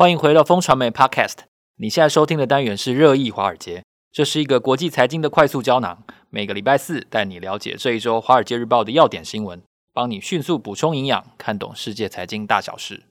欢迎回到风传媒 Podcast。你现在收听的单元是热议华尔街，这是一个国际财经的快速胶囊。每个礼拜四带你了解这一周《华尔街日报》的要点新闻，帮你迅速补充营养，看懂世界财经大小事。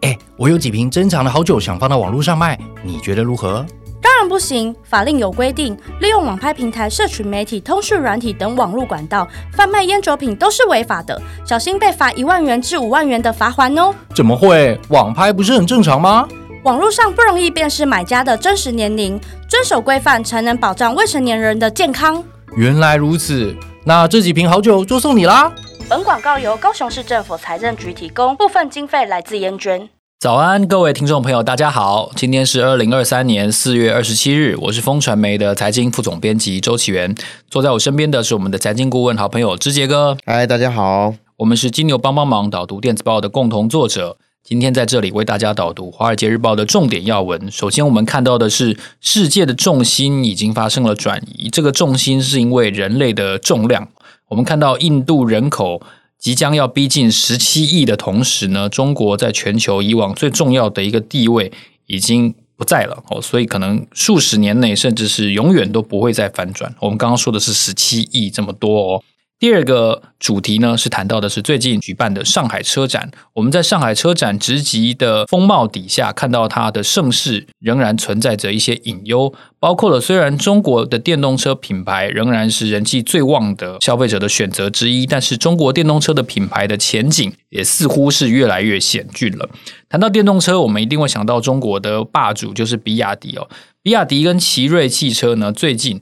哎，我有几瓶珍藏的好酒，想放到网络上卖，你觉得如何？当然不行，法令有规定，利用网拍平台、社群媒体、通讯软体等网络管道贩卖烟酒品都是违法的，小心被罚一万元至五万元的罚锾哦。怎么会？网拍不是很正常吗？网络上不容易辨识买家的真实年龄，遵守规范才能保障未成年人的健康。原来如此，那这几瓶好酒就送你啦。本广告由高雄市政府财政局提供，部分经费来自烟捐。早安，各位听众朋友，大家好。今天是二零二三年四月二十七日，我是风传媒的财经副总编辑周启源。坐在我身边的是我们的财经顾问好朋友之杰哥。嗨，大家好。我们是金牛帮帮忙导读电子报的共同作者。今天在这里为大家导读《华尔街日报》的重点要闻。首先，我们看到的是世界的重心已经发生了转移。这个重心是因为人类的重量。我们看到印度人口。即将要逼近十七亿的同时呢，中国在全球以往最重要的一个地位已经不在了哦，所以可能数十年内，甚至是永远都不会再反转。我们刚刚说的是十七亿这么多哦。第二个主题呢，是谈到的是最近举办的上海车展。我们在上海车展直击的风貌底下，看到它的盛世仍然存在着一些隐忧，包括了虽然中国的电动车品牌仍然是人气最旺的消费者的选择之一，但是中国电动车的品牌的前景也似乎是越来越险峻了。谈到电动车，我们一定会想到中国的霸主就是比亚迪哦，比亚迪跟奇瑞汽车呢，最近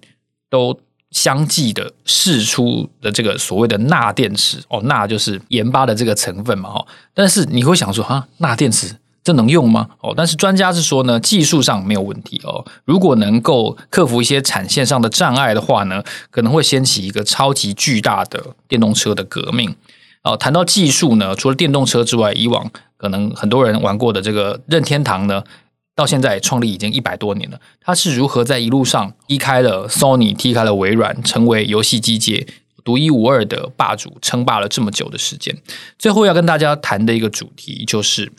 都。相继的释出的这个所谓的钠电池哦，钠就是盐巴的这个成分嘛哈。但是你会想说哈，钠电池这能用吗？哦，但是专家是说呢，技术上没有问题哦。如果能够克服一些产线上的障碍的话呢，可能会掀起一个超级巨大的电动车的革命。哦，谈到技术呢，除了电动车之外，以往可能很多人玩过的这个任天堂呢。到现在创立已经一百多年了，他是如何在一路上踢开了 Sony，踢开了微软，成为游戏机界独一无二的霸主，称霸了这么久的时间。最后要跟大家谈的一个主题就是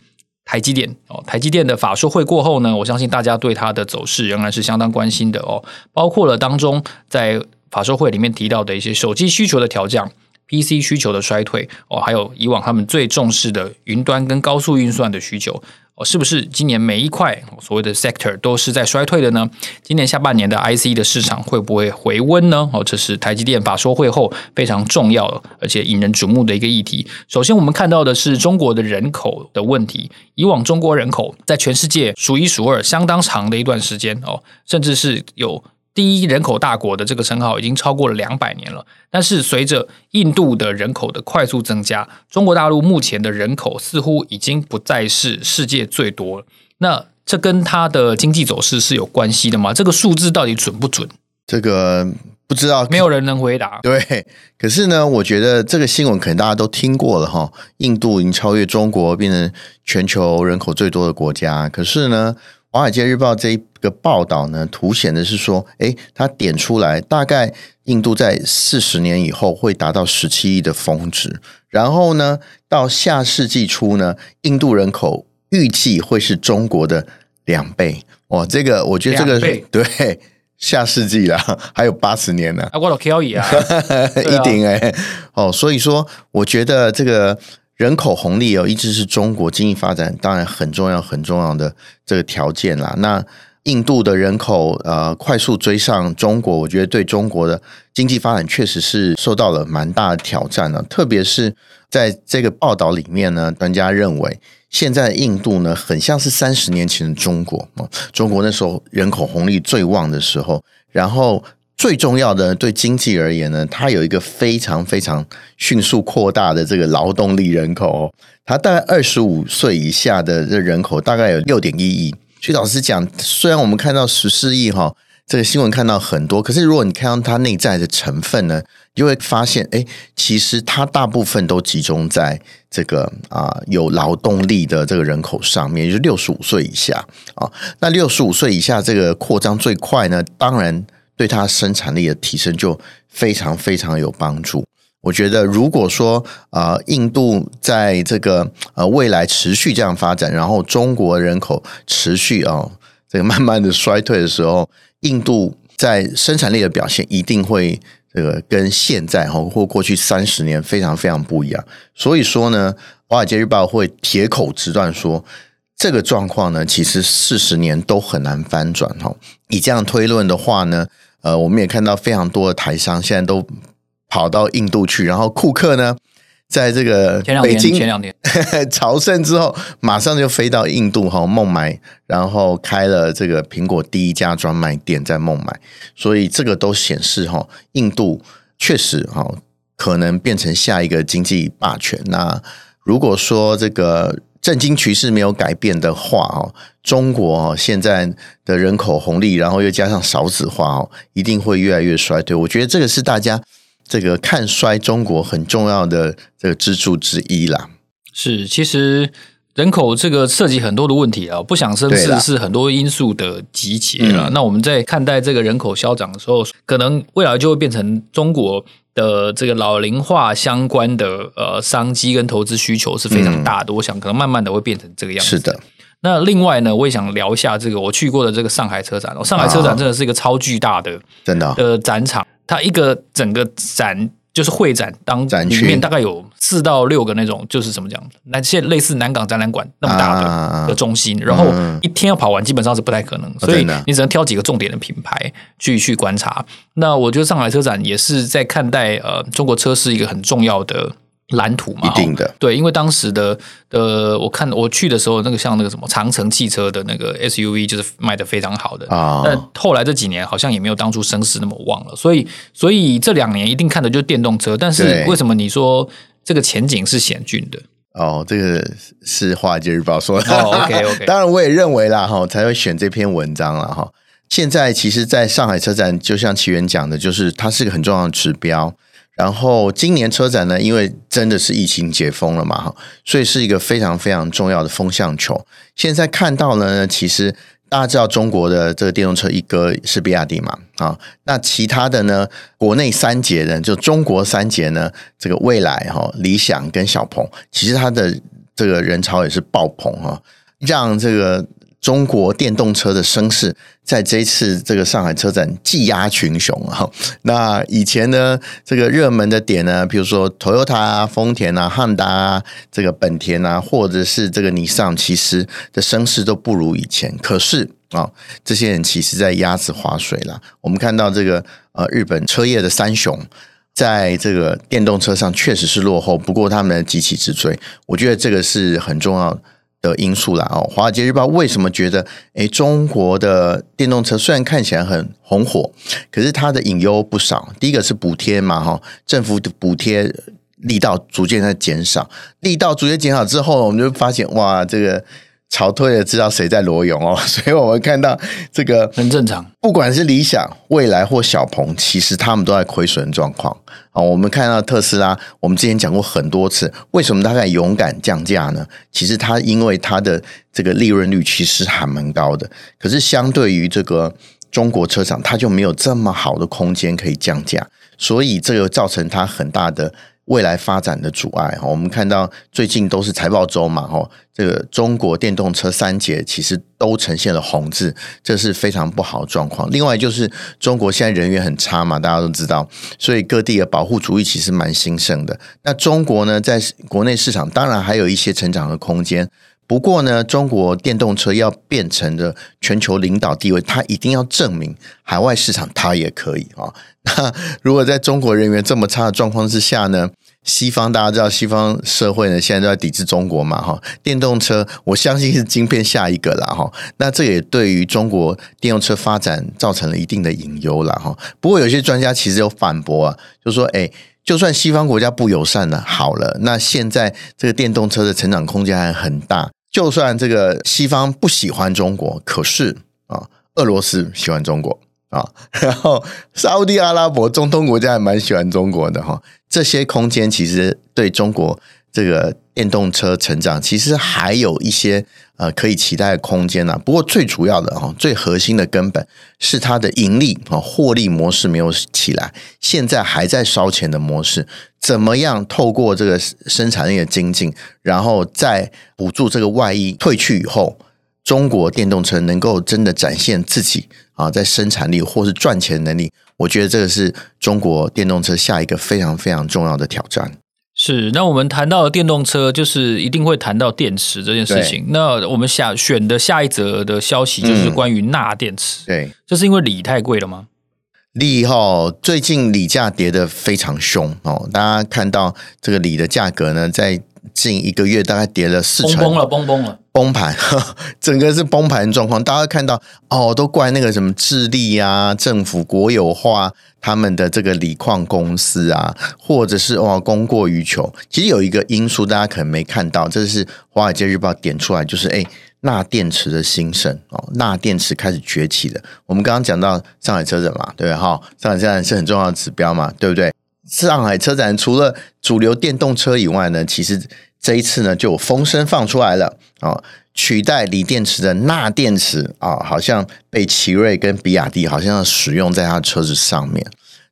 台积电哦，台积电的法说会过后呢，我相信大家对它的走势仍然是相当关心的哦，包括了当中在法说会里面提到的一些手机需求的调降。PC 需求的衰退哦，还有以往他们最重视的云端跟高速运算的需求哦，是不是今年每一块所谓的 sector 都是在衰退的呢？今年下半年的 IC 的市场会不会回温呢？哦，这是台积电法说会后非常重要而且引人瞩目的一个议题。首先，我们看到的是中国的人口的问题。以往中国人口在全世界数一数二，相当长的一段时间哦，甚至是有。第一人口大国的这个称号已经超过了两百年了，但是随着印度的人口的快速增加，中国大陆目前的人口似乎已经不再是世界最多了。那这跟它的经济走势是有关系的吗？这个数字到底准不准？这个不知道，没有人能回答。对，可是呢，我觉得这个新闻可能大家都听过了哈。印度已经超越中国，变成全球人口最多的国家。可是呢，《华尔街日报》这一个报道呢，凸显的是说，诶，它点出来，大概印度在四十年以后会达到十七亿的峰值，然后呢，到下世纪初呢，印度人口预计会是中国的两倍。哇，这个我觉得这个倍 对下世纪了，还有八十年呢。啊，我都可以啊，一定哎，哦，所以说，我觉得这个。人口红利哦，一直是中国经济发展当然很重要、很重要的这个条件啦。那印度的人口呃快速追上中国，我觉得对中国的经济发展确实是受到了蛮大的挑战了。特别是在这个报道里面呢，专家认为现在印度呢很像是三十年前的中国，中国那时候人口红利最旺的时候，然后。最重要的对经济而言呢，它有一个非常非常迅速扩大的这个劳动力人口哦，它大概二十五岁以下的这人口大概有六点一亿。所以老实讲，虽然我们看到十四亿哈，这个新闻看到很多，可是如果你看到它内在的成分呢，你就会发现，哎，其实它大部分都集中在这个啊有劳动力的这个人口上面，就是六十五岁以下啊。那六十五岁以下这个扩张最快呢，当然。对它生产力的提升就非常非常有帮助。我觉得如果说啊、印度在这个呃未来持续这样发展，然后中国人口持续啊、哦、这个慢慢的衰退的时候，印度在生产力的表现一定会这个跟现在哈或过去三十年非常非常不一样。所以说呢，《华尔街日报》会铁口直断说，这个状况呢，其实四十年都很难翻转哈。以这样推论的话呢，呃，我们也看到非常多的台商现在都。跑到印度去，然后库克呢，在这个北京前两天 朝圣之后，马上就飞到印度哈孟买，然后开了这个苹果第一家专卖店在孟买，所以这个都显示哈，印度确实哈可能变成下一个经济霸权。那如果说这个政经局势没有改变的话哦，中国现在的人口红利，然后又加上少子化哦，一定会越来越衰退。我觉得这个是大家。这个看衰中国很重要的这个支柱之一啦，是其实人口这个涉及很多的问题啊，不想生是是很多因素的集结了。那我们在看待这个人口消长的时候，可能未来就会变成中国的这个老龄化相关的呃商机跟投资需求是非常大的。嗯、我想可能慢慢的会变成这个样子。是的。那另外呢，我也想聊一下这个我去过的这个上海车展哦，上海车展真的是一个超巨大的真的的展场。它一个整个展就是会展当里面大概有四到六个那种，就是怎么讲，那些类似南港展览馆那么大的的中心，然后一天要跑完基本上是不太可能，所以你只能挑几个重点的品牌去去观察。那我觉得上海车展也是在看待呃中国车是一个很重要的。蓝图嘛，一定的对，因为当时的呃，我看我去的时候，那个像那个什么长城汽车的那个 SUV 就是卖的非常好的啊。但后来这几年好像也没有当初声势那么旺了，所以所以这两年一定看的就是电动车。但是为什么你说这个前景是险峻的？哦，这个是《华尔街日报》说的。哦，OK OK，当然我也认为啦哈，才会选这篇文章了哈。现在其实，在上海车展，就像奇缘讲的，就是它是个很重要的指标。然后今年车展呢，因为真的是疫情解封了嘛，哈，所以是一个非常非常重要的风向球。现在看到呢，其实大家知道中国的这个电动车一哥是比亚迪嘛，啊，那其他的呢，国内三杰呢，就中国三杰呢，这个蔚来哈、理想跟小鹏，其实它的这个人潮也是爆棚哈，让这个。中国电动车的声势在这一次这个上海车展技压群雄啊！那以前呢，这个热门的点呢，比如说 Toyota 啊、丰田啊、汉达啊、这个本田啊，或者是这个尼桑，其实的声势都不如以前。可是啊，这些人其实在鸭子划水了。我们看到这个呃，日本车业的三雄，在这个电动车上确实是落后，不过他们急起直追，我觉得这个是很重要的。因素啦哦，《华尔街日报》为什么觉得诶，中国的电动车虽然看起来很红火，可是它的隐忧不少。第一个是补贴嘛哈，政府的补贴力道逐渐在减少，力道逐渐减少之后，我们就发现哇，这个。潮退了，知道谁在裸泳哦，所以我们看到这个很正常。不管是理想、未来或小鹏，其实他们都在亏损状况啊。我们看到特斯拉，我们之前讲过很多次，为什么它敢勇敢降价呢？其实它因为它的这个利润率其实还蛮高的，可是相对于这个中国车厂，它就没有这么好的空间可以降价，所以这个造成它很大的。未来发展的阻碍哈，我们看到最近都是财报周嘛哈，这个中国电动车三节其实都呈现了红字，这是非常不好的状况。另外就是中国现在人员很差嘛，大家都知道，所以各地的保护主义其实蛮兴盛的。那中国呢，在国内市场当然还有一些成长的空间。不过呢，中国电动车要变成的全球领导地位，它一定要证明海外市场它也可以啊。那如果在中国人员这么差的状况之下呢，西方大家知道，西方社会呢现在都在抵制中国嘛哈。电动车我相信是晶片下一个了哈。那这也对于中国电动车发展造成了一定的隐忧了哈。不过有些专家其实有反驳啊，就说哎。就算西方国家不友善了，好了，那现在这个电动车的成长空间还很大。就算这个西方不喜欢中国，可是啊，俄罗斯喜欢中国啊，然后沙乌地阿拉伯、中东国家还蛮喜欢中国的哈。这些空间其实对中国这个电动车成长，其实还有一些呃可以期待的空间呢、不过最主要的哈，最核心的根本是它的盈利啊获利模式没有起来，现在还在烧钱的模式，怎么样透过这个生产力的精进，然后再补助这个外溢退去以后，中国电动车能够真的展现自己啊在生产力或是赚钱能力，我觉得这个是中国电动车下一个非常非常重要的挑战。是，那我们谈到的电动车，就是一定会谈到电池这件事情。那我们下选的下一则的消息就是关于钠电池。嗯、对，这是因为锂太贵了吗？锂哈，最近锂价跌得非常凶哦，大家看到这个锂的价格呢，在近一个月大概跌了四成，崩了，崩崩了。崩盘，整个是崩盘状况。大家看到哦，都怪那个什么智利啊，政府国有化他们的这个锂矿公司啊，或者是哇供过于求。其实有一个因素大家可能没看到，这是《华尔街日报》点出来，就是哎，钠电池的兴盛哦，钠电池开始崛起的。我们刚刚讲到上海车展嘛，对哈，上海车展是很重要的指标嘛，对不对？上海车展除了主流电动车以外呢，其实。这一次呢，就风声放出来了啊，取代锂电池的钠电池啊，好像被奇瑞跟比亚迪好像要使用在它车子上面。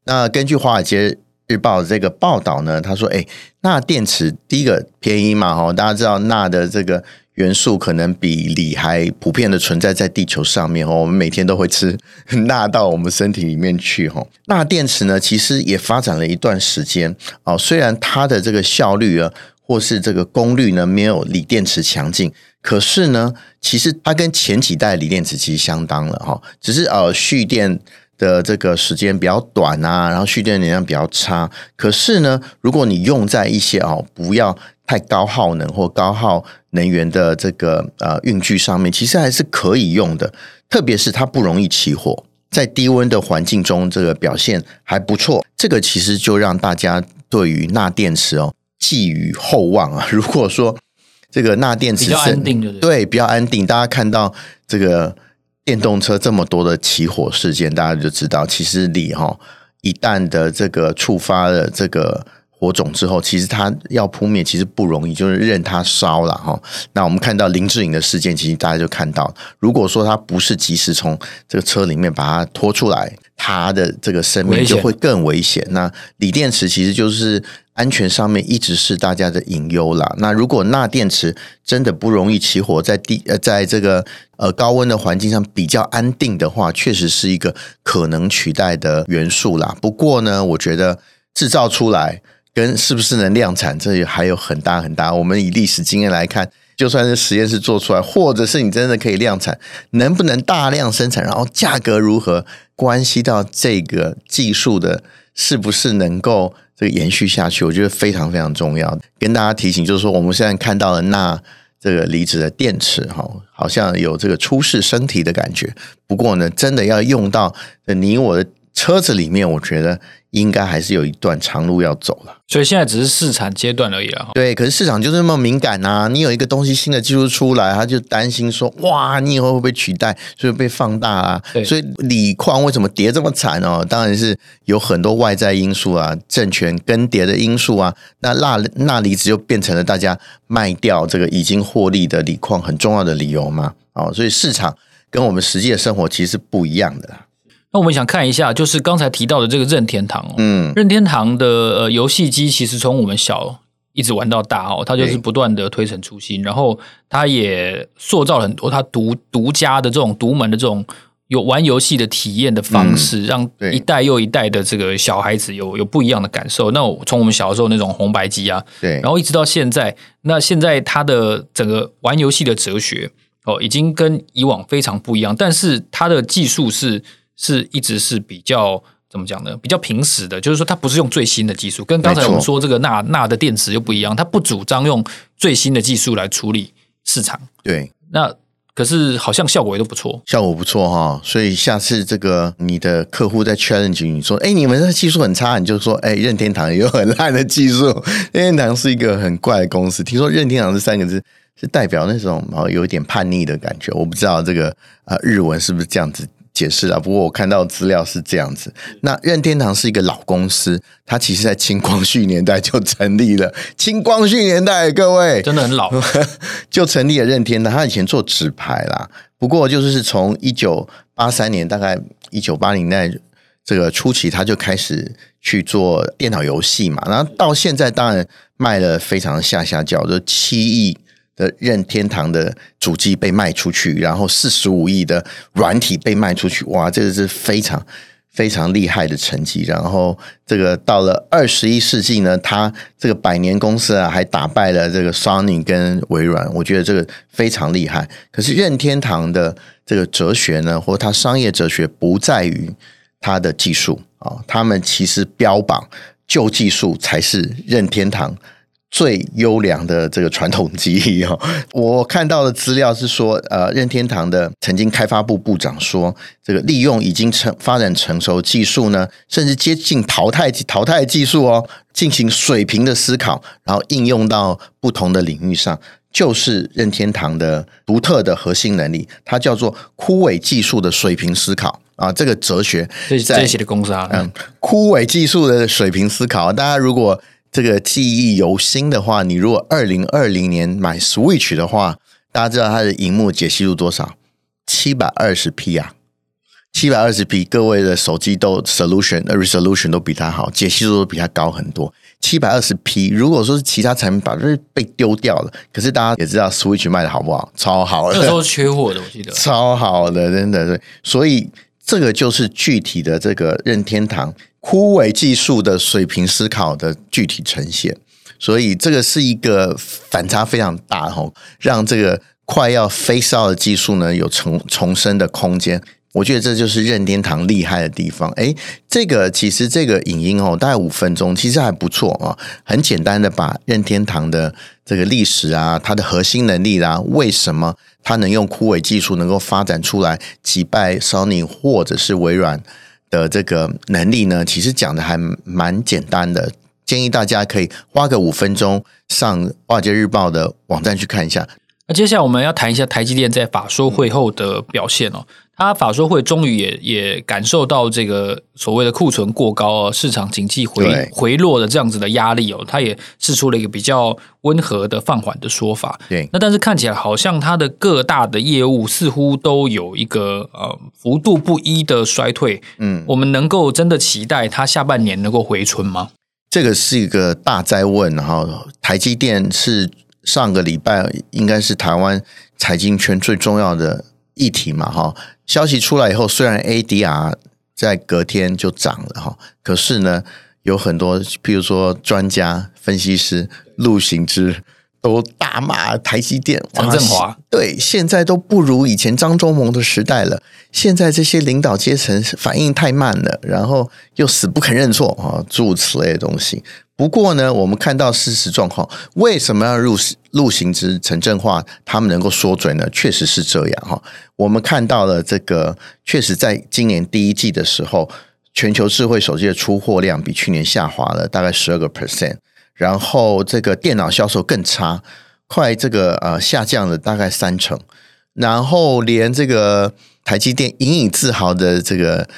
那根据《华尔街日报》这个报道呢，他说：“哎，钠电池第一个便宜嘛，哈，大家知道钠的这个元素可能比锂还普遍的存在在地球上面哦，我们每天都会吃 钠到我们身体里面去哈。钠电池呢，其实也发展了一段时间啊，虽然它的这个效率啊。”或是这个功率呢，没有锂电池强劲，可是呢，其实它跟前几代锂电池其实相当了哈，只是呃蓄电的这个时间比较短啊，然后蓄电能量比较差。可是呢，如果你用在一些哦不要太高耗能或高耗能源的这个呃运具上面，其实还是可以用的。特别是它不容易起火，在低温的环境中，这个表现还不错。这个其实就让大家对于钠电池哦。寄予厚望啊！如果说这个钠电池比较安定，对，对，比较安定。大家看到这个电动车这么多的起火事件，大家就知道，其实锂哈一旦的这个触发了这个火种之后，其实它要扑灭其实不容易，就是任它烧了哈。那我们看到林志颖的事件，其实大家就看到，如果说他不是及时从这个车里面把它拖出来，他的这个生命就会更危险。那锂电池其实就是。安全上面一直是大家的隐忧啦。那如果钠电池真的不容易起火，在地呃，在这个呃高温的环境上比较安定的话，确实是一个可能取代的元素啦。不过呢，我觉得制造出来跟是不是能量产，这里还有很大很大。我们以历史经验来看，就算是实验室做出来，或者是你真的可以量产，能不能大量生产，然后价格如何，关系到这个技术的是不是能够。延续下去，我觉得非常非常重要。跟大家提醒，就是说我们现在看到的钠这个离子的电池，哈，好像有这个初试身体的感觉。不过呢，真的要用到你我的车子里面，我觉得。应该还是有一段长路要走了，所以现在只是试产阶段而已啊。对，可是市场就是那么敏感呐、啊，你有一个东西新的技术出来，他就担心说，哇，你以后会不会取代，所以被放大啊。所以锂矿为什么跌这么惨哦？当然是有很多外在因素啊，政权更迭的因素啊。那钠钠离子就变成了大家卖掉这个已经获利的锂矿很重要的理由嘛。哦，所以市场跟我们实际的生活其实是不一样的。那我们想看一下，就是刚才提到的这个任天堂哦，嗯，任天堂的呃游戏机其实从我们小一直玩到大哦，它就是不断的推陈出新，欸、然后它也塑造了很多它独独家的这种独门的这种有玩游戏的体验的方式，嗯、让一代又一代的这个小孩子有有不一样的感受。那我从我们小的时候那种红白机啊，对，然后一直到现在，那现在它的整个玩游戏的哲学哦，已经跟以往非常不一样，但是它的技术是。是一直是比较怎么讲呢？比较平实的，就是说它不是用最新的技术，跟刚才我们说这个钠钠的电池又不一样，它不主张用最新的技术来处理市场。对，那可是好像效果也都不错，效果不错哈。所以下次这个你的客户在 challenge 你说，哎，你们的技术很差，你就说，哎，任天堂也有很烂的技术。任天堂是一个很怪的公司，听说任天堂这三个字是代表那种哦有一点叛逆的感觉，我不知道这个啊日文是不是这样子。解释了。不过我看到资料是这样子。那任天堂是一个老公司，它其实在清光绪年代就成立了。清光绪年代，各位真的很老，就成立了任天堂。他以前做纸牌啦，不过就是从一九八三年，大概一九八零年代这个初期，他就开始去做电脑游戏嘛。然后到现在，当然卖了非常下下叫，就七亿。的任天堂的主机被卖出去，然后四十五亿的软体被卖出去，哇，这个是非常非常厉害的成绩。然后这个到了二十一世纪呢，它这个百年公司啊，还打败了这个 Sony 跟微软，我觉得这个非常厉害。可是任天堂的这个哲学呢，或它商业哲学不在于它的技术啊，他们其实标榜旧技术才是任天堂。最优良的这个传统机器哦，我看到的资料是说，呃，任天堂的曾经开发部部长说，这个利用已经成发展成熟技术呢，甚至接近淘汰淘汰技术哦，进行水平的思考，然后应用到不同的领域上，就是任天堂的独特的核心能力，它叫做枯萎技术的水平思考。啊，这个哲学在这些的公司啊，嗯，枯萎技术的水平思考，大家如果。这个记忆犹新的话，你如果二零二零年买 Switch 的话，大家知道它的荧幕解析度多少？七百二十 P 啊，七百二十 P，各位的手机都 solution resolution 都比它好，解析度都比它高很多。七百二十 P，如果说是其他产品，把这被丢掉了。可是大家也知道 Switch 卖的好不好？超好的，那时候缺货的，我记得 超好的，真的是。所以这个就是具体的这个任天堂。枯萎技术的水平思考的具体呈现，所以这个是一个反差非常大哈，让这个快要 phase out 的技术呢有重重生的空间。我觉得这就是任天堂厉害的地方。诶，这个其实这个影音哦，大概五分钟，其实还不错啊，很简单的把任天堂的这个历史啊，它的核心能力啦、啊，为什么它能用枯萎技术能够发展出来击败 Sony 或者是微软。的这个能力呢，其实讲的还蛮简单的，建议大家可以花个五分钟上《华尔街日报》的网站去看一下。那接下来我们要谈一下台积电在法说会后的表现哦。他法说会终于也也感受到这个所谓的库存过高哦，市场景气回回落的这样子的压力哦，他也释出了一个比较温和的放缓的说法。对，那但是看起来好像他的各大的业务似乎都有一个呃幅度不一的衰退。嗯，我们能够真的期待它下半年能够回春吗？这个是一个大哉问哈。台积电是上个礼拜应该是台湾财经圈最重要的议题嘛哈。消息出来以后，虽然 ADR 在隔天就涨了哈，可是呢，有很多，譬如说专家、分析师陆行之都大骂台积电。张振华对，现在都不如以前张忠谋的时代了。现在这些领导阶层反应太慢了，然后又死不肯认错啊，诸如此类的东西。不过呢，我们看到事实状况，为什么要入入行之、城镇化他们能够说准呢？确实是这样哈。我们看到了这个，确实在今年第一季的时候，全球智慧手机的出货量比去年下滑了大概十二个 percent，然后这个电脑销售更差，快这个呃下降了大概三成，然后连这个台积电引以自豪的这个。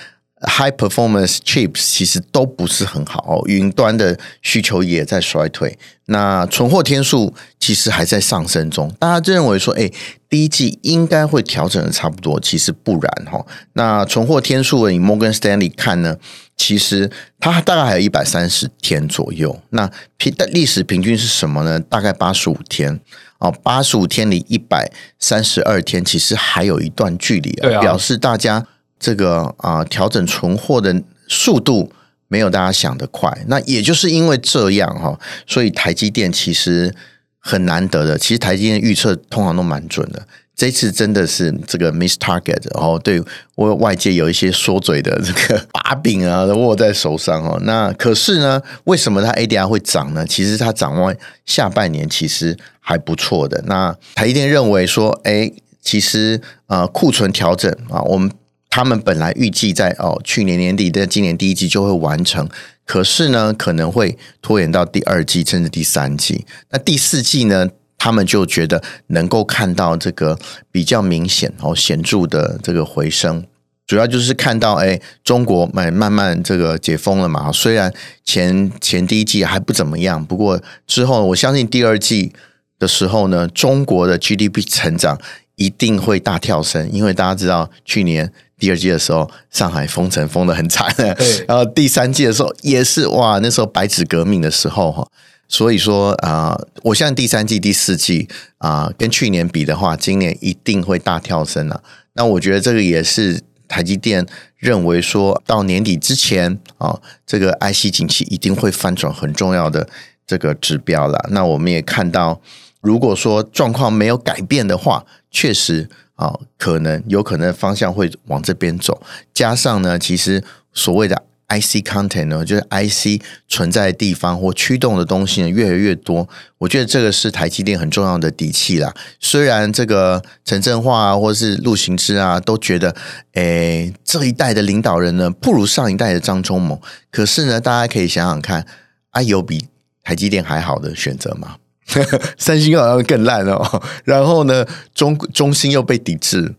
High performance chips 其实都不是很好哦，云端的需求也在衰退。那存货天数其实还在上升中，大家认为说，哎，第一季应该会调整的差不多，其实不然哈。那存货天数以 Morgan Stanley 看呢，其实它大概还有一百三十天左右。那平的历史平均是什么呢？大概八十五天哦，八十五天里一百三十二天，其实还有一段距离，表示大家。这个啊，调整存货的速度没有大家想的快。那也就是因为这样哈，所以台积电其实很难得的。其实台积电预测通常都蛮准的，这次真的是这个 miss target 哦。对我外界有一些说嘴的这个把柄啊，都握在手上哦。那可是呢，为什么它 ADR 会涨呢？其实它展望下半年其实还不错的。那台积电认为说，哎，其实啊，库存调整啊，我们。他们本来预计在哦去年年底的今年第一季就会完成，可是呢可能会拖延到第二季甚至第三季。那第四季呢，他们就觉得能够看到这个比较明显哦显著的这个回升。主要就是看到，哎，中国慢慢慢这个解封了嘛。虽然前前第一季还不怎么样，不过之后我相信第二季的时候呢，中国的 GDP 成长一定会大跳升，因为大家知道去年第二季的时候，上海封城封得很惨，对然后第三季的时候也是哇，那时候白纸革命的时候哈，所以说啊、呃，我现在第三季、第四季啊、呃，跟去年比的话，今年一定会大跳升了。那我觉得这个也是。台积电认为说到年底之前啊，这个 IC 景气一定会翻转很重要的这个指标了。那我们也看到，如果说状况没有改变的话，确实啊，可能有可能方向会往这边走。加上呢，其实所谓的。IC content 呢，就是 IC 存在的地方或驱动的东西呢，越来越多。我觉得这个是台积电很重要的底气啦。虽然这个陈振化啊，或是陆行之啊，都觉得，诶，这一代的领导人呢，不如上一代的张忠谋。可是呢，大家可以想想看，啊，有比台积电还好的选择吗？三星好像更烂哦。然后呢，中中芯又被抵制。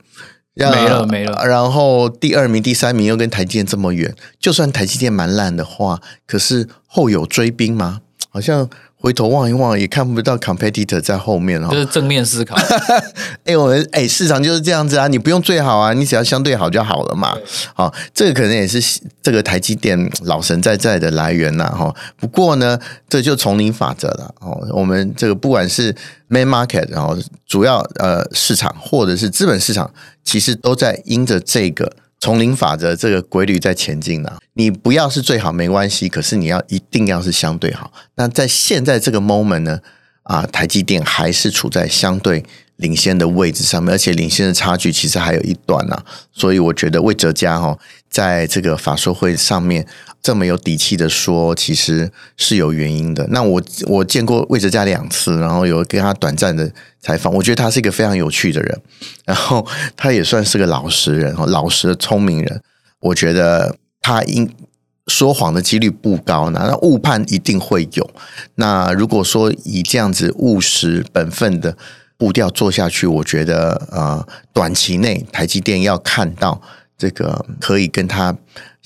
没了没了，然后第二名、第三名又跟台积电这么远，就算台积电蛮烂的话，可是后有追兵吗？好像。回头望一望，也看不到 competitor 在后面哦。就是正面思考。哎，我们哎，市场就是这样子啊，你不用最好啊，你只要相对好就好了嘛。好、哦，这个可能也是这个台积电老神在在的来源呐。哈，不过呢，这就丛林法则了。哦，我们这个不管是 main market，然后主要呃市场或者是资本市场，其实都在因着这个。丛林法则这个规律在前进呢，你不要是最好没关系，可是你要一定要是相对好。那在现在这个 moment 呢，啊，台积电还是处在相对领先的位置上面，而且领先的差距其实还有一段呢。所以我觉得魏哲嘉哈，在这个法说会上面这么有底气的说，其实是有原因的。那我我见过魏哲家两次，然后有跟他短暂的。采访，我觉得他是一个非常有趣的人，然后他也算是个老实人，老实的聪明人。我觉得他应说谎的几率不高，那误判一定会有。那如果说以这样子务实本分的步调做下去，我觉得呃，短期内台积电要看到这个可以跟他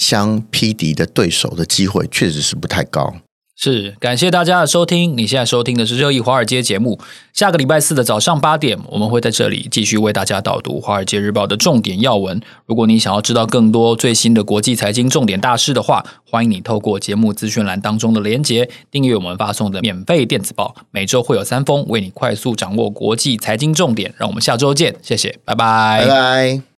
相匹敌的对手的机会，确实是不太高。是，感谢大家的收听。你现在收听的是热议华尔街节目。下个礼拜四的早上八点，我们会在这里继续为大家导读《华尔街日报》的重点要闻。如果你想要知道更多最新的国际财经重点大事的话，欢迎你透过节目资讯栏当中的连结，订阅我们发送的免费电子报。每周会有三封，为你快速掌握国际财经重点。让我们下周见，谢谢，拜拜，拜拜。